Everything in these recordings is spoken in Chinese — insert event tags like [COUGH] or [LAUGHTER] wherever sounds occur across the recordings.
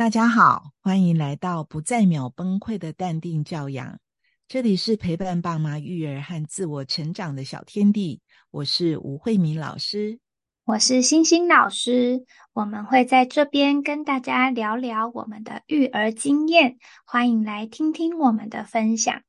大家好，欢迎来到不再秒崩溃的淡定教养。这里是陪伴爸妈育儿和自我成长的小天地。我是吴慧敏老师，我是星星老师。我们会在这边跟大家聊聊我们的育儿经验，欢迎来听听我们的分享。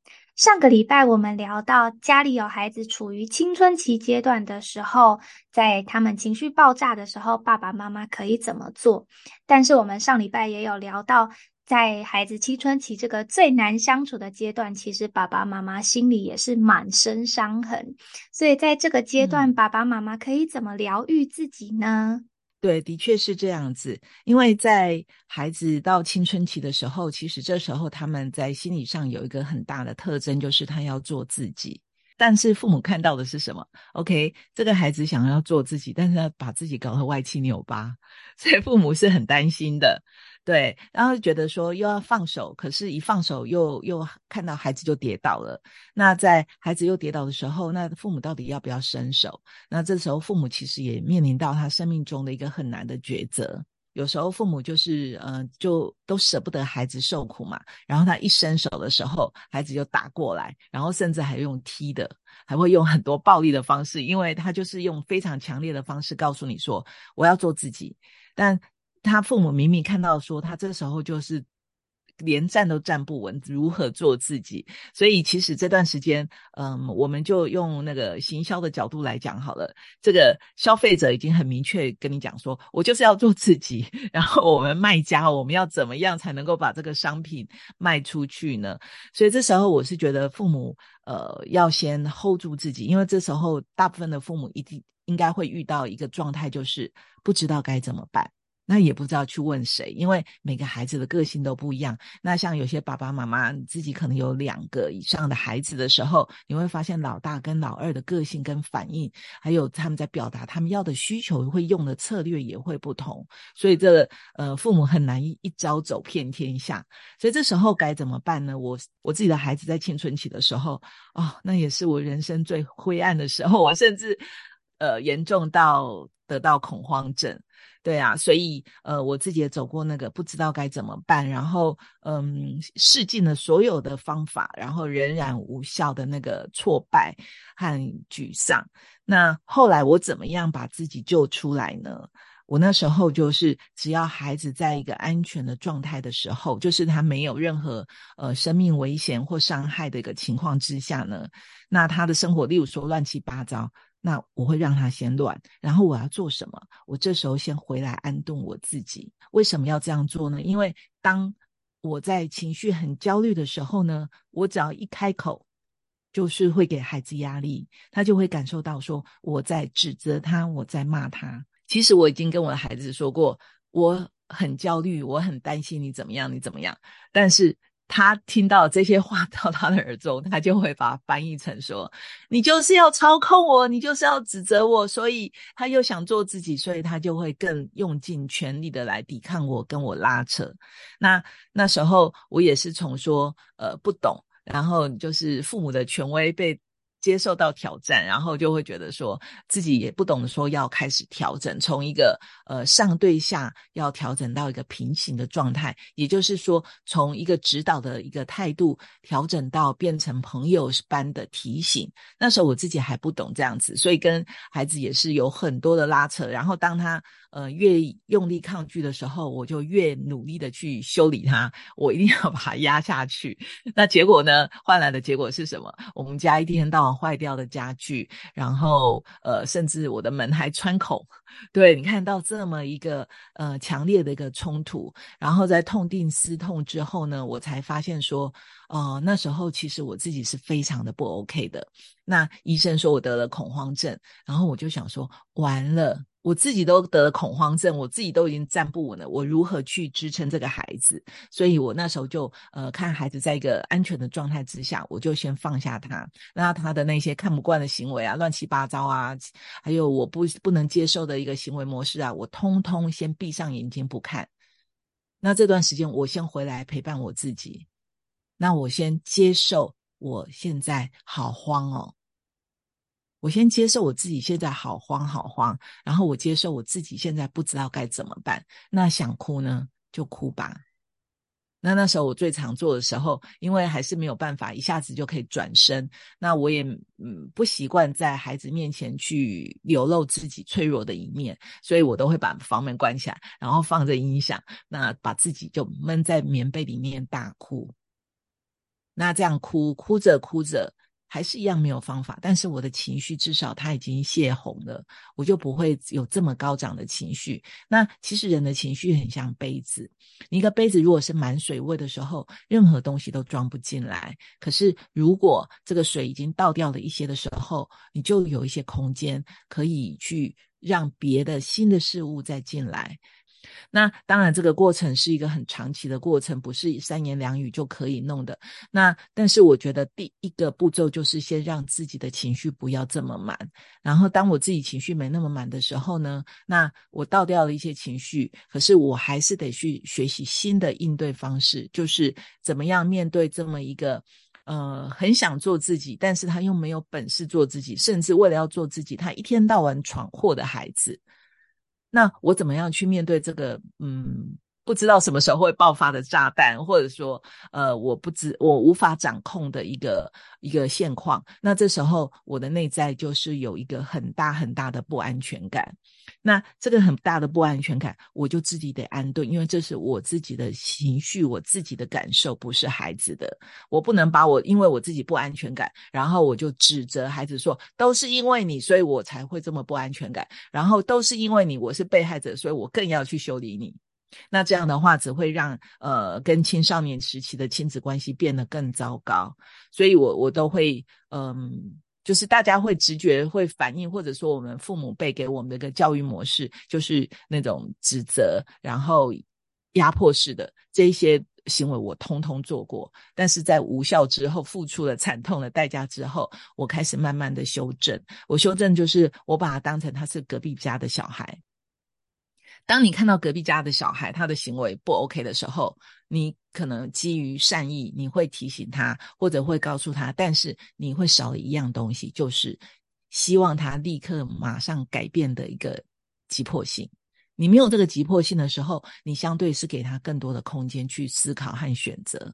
上个礼拜我们聊到家里有孩子处于青春期阶段的时候，在他们情绪爆炸的时候，爸爸妈妈可以怎么做？但是我们上礼拜也有聊到，在孩子青春期这个最难相处的阶段，其实爸爸妈妈心里也是满身伤痕。所以在这个阶段，爸爸妈妈可以怎么疗愈自己呢？对，的确是这样子。因为在孩子到青春期的时候，其实这时候他们在心理上有一个很大的特征，就是他要做自己。但是父母看到的是什么？OK，这个孩子想要做自己，但是他把自己搞得歪七扭八，所以父母是很担心的。对，然后觉得说又要放手，可是，一放手又又看到孩子就跌倒了。那在孩子又跌倒的时候，那父母到底要不要伸手？那这时候父母其实也面临到他生命中的一个很难的抉择。有时候父母就是，呃，就都舍不得孩子受苦嘛。然后他一伸手的时候，孩子就打过来，然后甚至还用踢的，还会用很多暴力的方式，因为他就是用非常强烈的方式告诉你说，我要做自己，但。他父母明明看到说，他这时候就是连站都站不稳，如何做自己？所以其实这段时间，嗯，我们就用那个行销的角度来讲好了。这个消费者已经很明确跟你讲说，我就是要做自己。[LAUGHS] 然后我们卖家，我们要怎么样才能够把这个商品卖出去呢？所以这时候我是觉得父母呃要先 hold 住自己，因为这时候大部分的父母一定应该会遇到一个状态，就是不知道该怎么办。那也不知道去问谁，因为每个孩子的个性都不一样。那像有些爸爸妈妈自己可能有两个以上的孩子的时候，你会发现老大跟老二的个性跟反应，还有他们在表达他们要的需求，会用的策略也会不同。所以这呃，父母很难一一招走遍天下。所以这时候该怎么办呢？我我自己的孩子在青春期的时候，哦，那也是我人生最灰暗的时候。我甚至呃严重到得到恐慌症。对啊，所以呃，我自己也走过那个不知道该怎么办，然后嗯，试尽了所有的方法，然后仍然无效的那个挫败和沮丧。那后来我怎么样把自己救出来呢？我那时候就是，只要孩子在一个安全的状态的时候，就是他没有任何呃生命危险或伤害的一个情况之下呢，那他的生活，例如说乱七八糟。那我会让他先乱，然后我要做什么？我这时候先回来安顿我自己。为什么要这样做呢？因为当我在情绪很焦虑的时候呢，我只要一开口，就是会给孩子压力，他就会感受到说我在指责他，我在骂他。其实我已经跟我的孩子说过，我很焦虑，我很担心你怎么样，你怎么样，但是。他听到这些话到他的耳中，他就会把它翻译成说：“ [LAUGHS] 你就是要操控我，你就是要指责我。”所以他又想做自己，所以他就会更用尽全力的来抵抗我，跟我拉扯。那那时候我也是从说呃不懂，然后就是父母的权威被。接受到挑战，然后就会觉得说自己也不懂得说要开始调整，从一个呃上对下要调整到一个平行的状态，也就是说从一个指导的一个态度调整到变成朋友般的提醒。那时候我自己还不懂这样子，所以跟孩子也是有很多的拉扯。然后当他呃越用力抗拒的时候，我就越努力的去修理它，我一定要 [LAUGHS] 把它压下去。那结果呢，换来的结果是什么？我们家一天到晚。坏掉的家具，然后呃，甚至我的门还穿孔。对你看到这么一个呃强烈的一个冲突，然后在痛定思痛之后呢，我才发现说，哦，那时候其实我自己是非常的不 OK 的。那医生说我得了恐慌症，然后我就想说，完了。我自己都得了恐慌症，我自己都已经站不稳了，我如何去支撑这个孩子？所以我那时候就呃看孩子在一个安全的状态之下，我就先放下他，那他的那些看不惯的行为啊、乱七八糟啊，还有我不不能接受的一个行为模式啊，我通通先闭上眼睛不看。那这段时间我先回来陪伴我自己，那我先接受我现在好慌哦。我先接受我自己现在好慌好慌，然后我接受我自己现在不知道该怎么办。那想哭呢？就哭吧。那那时候我最常做的时候，因为还是没有办法一下子就可以转身，那我也嗯不习惯在孩子面前去流露自己脆弱的一面，所以我都会把房门关起来，然后放着音响，那把自己就闷在棉被里面大哭。那这样哭，哭着哭着。还是一样没有方法，但是我的情绪至少它已经泄洪了，我就不会有这么高涨的情绪。那其实人的情绪很像杯子，一个杯子如果是满水位的时候，任何东西都装不进来。可是如果这个水已经倒掉了一些的时候，你就有一些空间可以去让别的新的事物再进来。那当然，这个过程是一个很长期的过程，不是三言两语就可以弄的。那但是我觉得第一个步骤就是先让自己的情绪不要这么满，然后当我自己情绪没那么满的时候呢，那我倒掉了一些情绪，可是我还是得去学习新的应对方式，就是怎么样面对这么一个呃很想做自己，但是他又没有本事做自己，甚至为了要做自己，他一天到晚闯祸的孩子。那我怎么样去面对这个？嗯，不知道什么时候会爆发的炸弹，或者说，呃，我不知我无法掌控的一个一个现况。那这时候，我的内在就是有一个很大很大的不安全感。那这个很大的不安全感，我就自己得安顿，因为这是我自己的情绪，我自己的感受，不是孩子的。我不能把我因为我自己不安全感，然后我就指责孩子说，都是因为你，所以我才会这么不安全感。然后都是因为你，我是被害者，所以我更要去修理你。那这样的话，只会让呃跟青少年时期的亲子关系变得更糟糕。所以我我都会嗯。就是大家会直觉会反应，或者说我们父母辈给我们的一个教育模式，就是那种指责，然后压迫式的这一些行为，我通通做过。但是在无效之后，付出了惨痛的代价之后，我开始慢慢的修正。我修正就是我把他当成他是隔壁家的小孩。当你看到隔壁家的小孩他的行为不 OK 的时候，你可能基于善意，你会提醒他，或者会告诉他，但是你会少了一样东西，就是希望他立刻马上改变的一个急迫性。你没有这个急迫性的时候，你相对是给他更多的空间去思考和选择。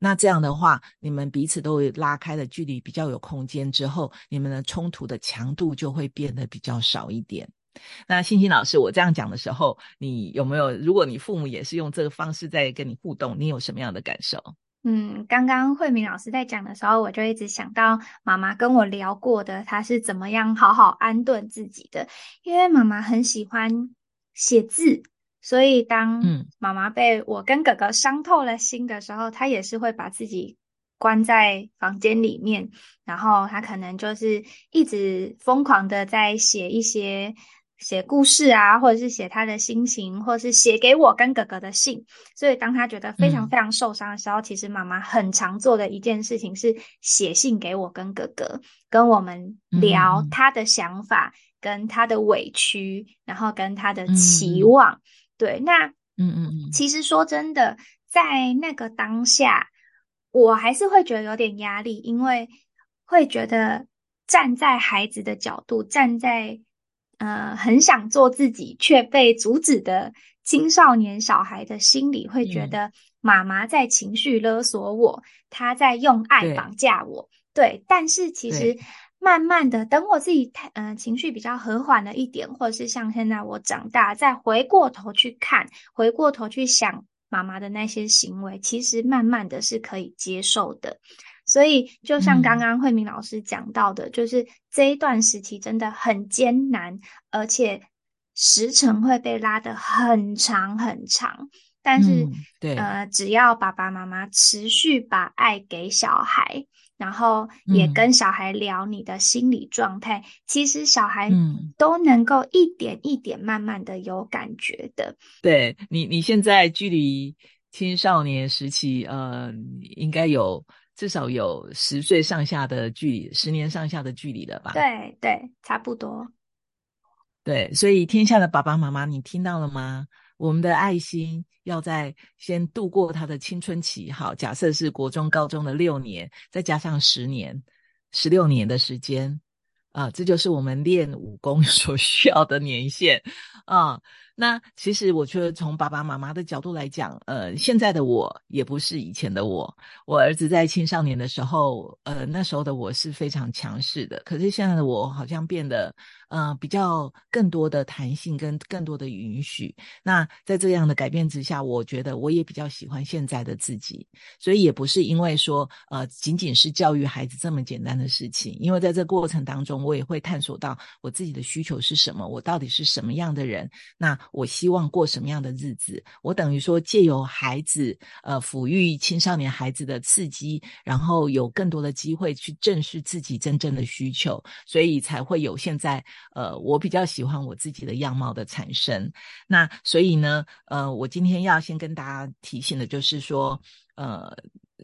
那这样的话，你们彼此都会拉开了距离，比较有空间之后，你们的冲突的强度就会变得比较少一点。那欣欣老师，我这样讲的时候，你有没有？如果你父母也是用这个方式在跟你互动，你有什么样的感受？嗯，刚刚慧敏老师在讲的时候，我就一直想到妈妈跟我聊过的，她是怎么样好好安顿自己的。因为妈妈很喜欢写字，所以当妈妈被我跟哥哥伤透了心的时候，她也是会把自己关在房间里面，然后她可能就是一直疯狂的在写一些。写故事啊，或者是写他的心情，或者是写给我跟哥哥的信。所以，当他觉得非常非常受伤的时候，其实妈妈很常做的一件事情是写信给我跟哥哥，跟我们聊他的想法，跟他的委屈，然后跟他的期望。对，那嗯嗯嗯，其实说真的，在那个当下，我还是会觉得有点压力，因为会觉得站在孩子的角度，站在。呃，很想做自己却被阻止的青少年小孩的心理，会觉得妈妈在情绪勒索我，她在用爱绑架我。对，但是其实慢慢的，等我自己太嗯情绪比较和缓了一点，或者是像现在我长大，再回过头去看，回过头去想妈妈的那些行为，其实慢慢的是可以接受的。所以，就像刚刚慧明老师讲到的，就是这一段时期真的很艰难，而且时程会被拉得很长很长。但是，对，呃，只要爸爸妈妈持续把爱给小孩，然后也跟小孩聊你的心理状态，其实小孩都能够一点一点慢慢的有感觉的。对你，你现在距离青少年时期，呃，应该有。至少有十岁上下的距离，十年上下的距离了吧？对对，差不多。对，所以天下的爸爸妈妈，你听到了吗？我们的爱心要在先度过他的青春期，好，假设是国中、高中的六年，再加上十年，十六年的时间啊，这就是我们练武功 [LAUGHS] 所需要的年限啊。那其实我觉得从爸爸妈妈的角度来讲，呃，现在的我也不是以前的我。我儿子在青少年的时候，呃，那时候的我是非常强势的，可是现在的我好像变得。呃，比较更多的弹性跟更多的允许。那在这样的改变之下，我觉得我也比较喜欢现在的自己。所以也不是因为说，呃，仅仅是教育孩子这么简单的事情。因为在这过程当中，我也会探索到我自己的需求是什么，我到底是什么样的人。那我希望过什么样的日子？我等于说借由孩子，呃，抚育青少年孩子的刺激，然后有更多的机会去正视自己真正的需求，所以才会有现在。呃，我比较喜欢我自己的样貌的产生，那所以呢，呃，我今天要先跟大家提醒的就是说，呃，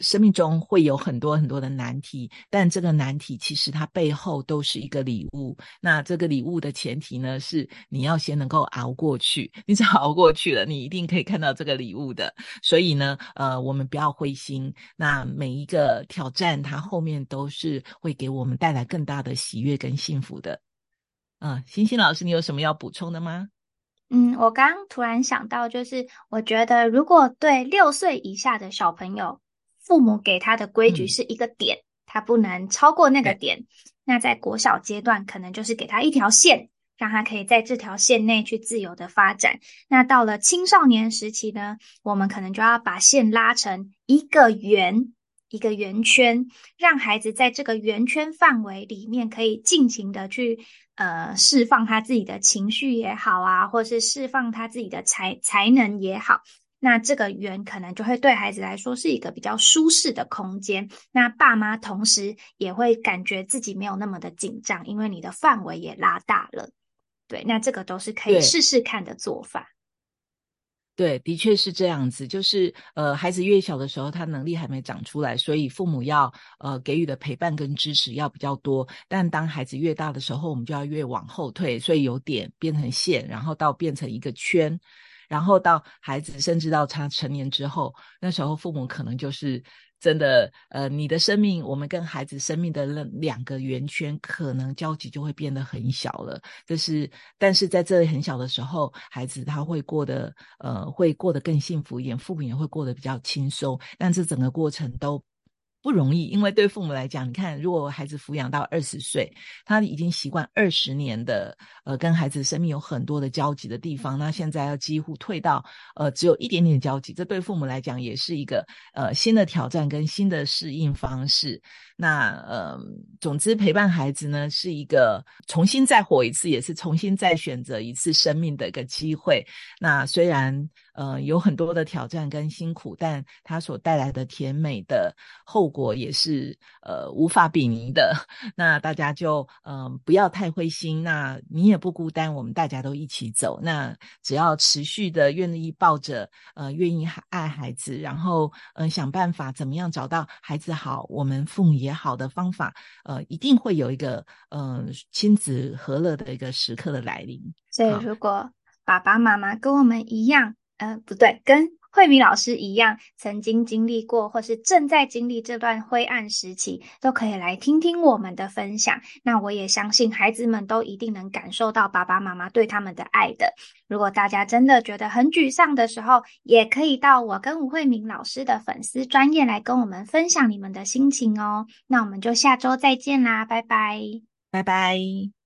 生命中会有很多很多的难题，但这个难题其实它背后都是一个礼物。那这个礼物的前提呢，是你要先能够熬过去，你只要熬过去了，你一定可以看到这个礼物的。所以呢，呃，我们不要灰心，那每一个挑战它后面都是会给我们带来更大的喜悦跟幸福的。嗯，星星老师，你有什么要补充的吗？嗯，我刚突然想到，就是我觉得，如果对六岁以下的小朋友，父母给他的规矩是一个点，他不能超过那个点，那在国小阶段，可能就是给他一条线，让他可以在这条线内去自由的发展。那到了青少年时期呢，我们可能就要把线拉成一个圆。一个圆圈，让孩子在这个圆圈范围里面可以尽情的去呃释放他自己的情绪也好啊，或是释放他自己的才才能也好。那这个圆可能就会对孩子来说是一个比较舒适的空间。那爸妈同时也会感觉自己没有那么的紧张，因为你的范围也拉大了。对，那这个都是可以试试看的做法。对，的确是这样子。就是呃，孩子越小的时候，他能力还没长出来，所以父母要呃给予的陪伴跟支持要比较多。但当孩子越大的时候，我们就要越往后退，所以有点变成线，然后到变成一个圈，然后到孩子甚至到他成年之后，那时候父母可能就是。真的，呃，你的生命，我们跟孩子生命的那两个圆圈，可能交集就会变得很小了。就是，但是在这里很小的时候，孩子他会过得，呃，会过得更幸福一点，父母也会过得比较轻松。但这整个过程都。不容易，因为对父母来讲，你看，如果孩子抚养到二十岁，他已经习惯二十年的呃跟孩子生命有很多的交集的地方，那现在要几乎退到呃只有一点点交集，这对父母来讲也是一个呃新的挑战跟新的适应方式。那呃，总之陪伴孩子呢是一个重新再活一次，也是重新再选择一次生命的一个机会。那虽然。呃，有很多的挑战跟辛苦，但它所带来的甜美的后果也是呃无法比拟的。[LAUGHS] 那大家就嗯不要太灰心，那你也不孤单，我们大家都一起走。那只要持续的愿意抱着呃愿意爱孩子，然后嗯想办法怎么样找到孩子好，我们父母也好的方法，呃一定会有一个嗯亲子和乐的一个时刻的来临。所以如果爸爸妈妈跟我们一样。呃，不对，跟慧敏老师一样，曾经经历过或是正在经历这段灰暗时期，都可以来听听我们的分享。那我也相信孩子们都一定能感受到爸爸妈妈对他们的爱的。如果大家真的觉得很沮丧的时候，也可以到我跟吴慧敏老师的粉丝专业来跟我们分享你们的心情哦。那我们就下周再见啦，拜拜，拜拜。